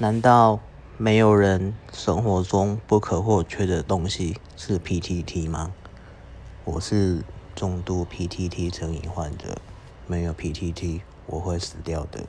难道没有人生活中不可或缺的东西是 ptt 吗？我是重度 ptt 成瘾患者没有 ptt 我会死掉的。